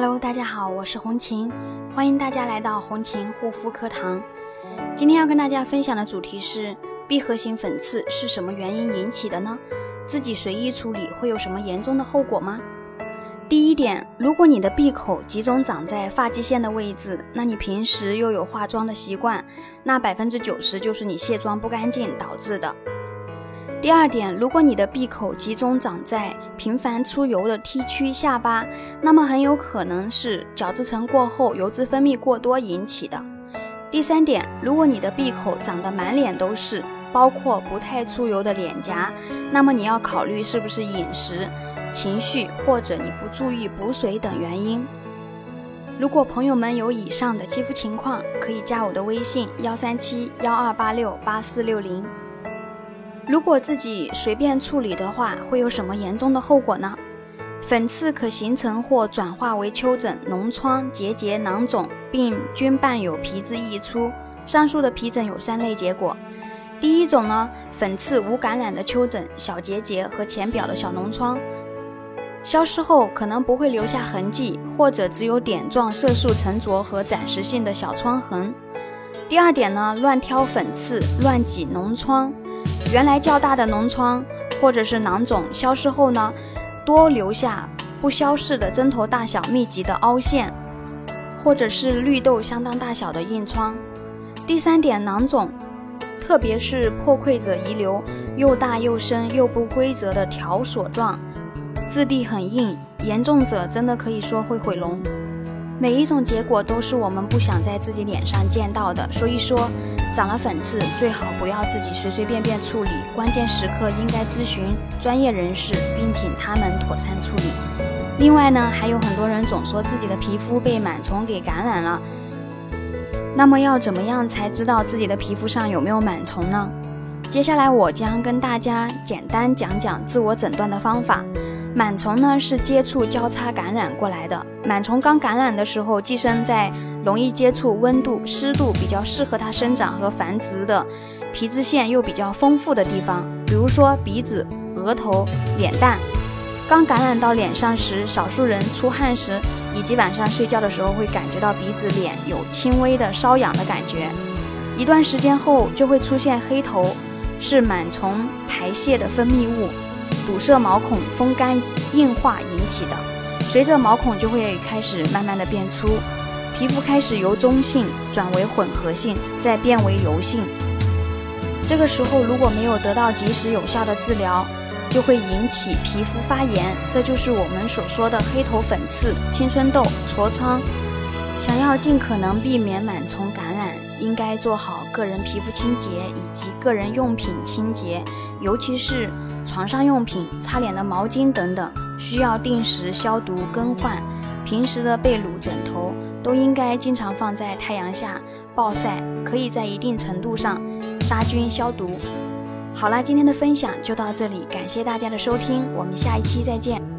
Hello，大家好，我是红琴，欢迎大家来到红琴护肤课堂。今天要跟大家分享的主题是闭合型粉刺是什么原因引起的呢？自己随意处理会有什么严重的后果吗？第一点，如果你的闭口集中长在发际线的位置，那你平时又有化妆的习惯，那百分之九十就是你卸妆不干净导致的。第二点，如果你的闭口集中长在频繁出油的 T 区下巴，那么很有可能是角质层过厚、油脂分泌过多引起的。第三点，如果你的闭口长得满脸都是，包括不太出油的脸颊，那么你要考虑是不是饮食、情绪或者你不注意补水等原因。如果朋友们有以上的肌肤情况，可以加我的微信幺三七幺二八六八四六零。如果自己随便处理的话，会有什么严重的后果呢？粉刺可形成或转化为丘疹、脓疮、结节、囊肿，并均伴有皮质溢出。上述的皮疹有三类结果：第一种呢，粉刺无感染的丘疹、小结节和浅表的小脓疮，消失后可能不会留下痕迹，或者只有点状色素沉着和暂时性的小疮痕。第二点呢，乱挑粉刺、乱挤脓疮。原来较大的脓疮或者是囊肿消失后呢，多留下不消逝的针头大小密集的凹陷，或者是绿豆相当大小的硬疮。第三点，囊肿，特别是破溃者遗留又大又深又不规则的条索状，质地很硬，严重者真的可以说会毁容。每一种结果都是我们不想在自己脸上见到的，所以说。长了粉刺，最好不要自己随随便便处理，关键时刻应该咨询专业人士，并请他们妥善处理。另外呢，还有很多人总说自己的皮肤被螨虫给感染了，那么要怎么样才知道自己的皮肤上有没有螨虫呢？接下来我将跟大家简单讲讲自我诊断的方法。螨虫呢是接触交叉感染过来的。螨虫刚感染的时候，寄生在容易接触、温度、湿度比较适合它生长和繁殖的皮脂腺又比较丰富的地方，比如说鼻子、额头、脸蛋。刚感染到脸上时，少数人出汗时以及晚上睡觉的时候会感觉到鼻子、脸有轻微的瘙痒的感觉。一段时间后就会出现黑头，是螨虫排泄的分泌物。堵塞毛孔、风干、硬化引起的，随着毛孔就会开始慢慢的变粗，皮肤开始由中性转为混合性，再变为油性。这个时候如果没有得到及时有效的治疗，就会引起皮肤发炎，这就是我们所说的黑头粉刺、青春痘、痤疮。想要尽可能避免螨虫感染，应该做好个人皮肤清洁以及个人用品清洁，尤其是。床上用品、擦脸的毛巾等等，需要定时消毒更换。平时的被褥、枕头都应该经常放在太阳下暴晒，可以在一定程度上杀菌消毒。好了，今天的分享就到这里，感谢大家的收听，我们下一期再见。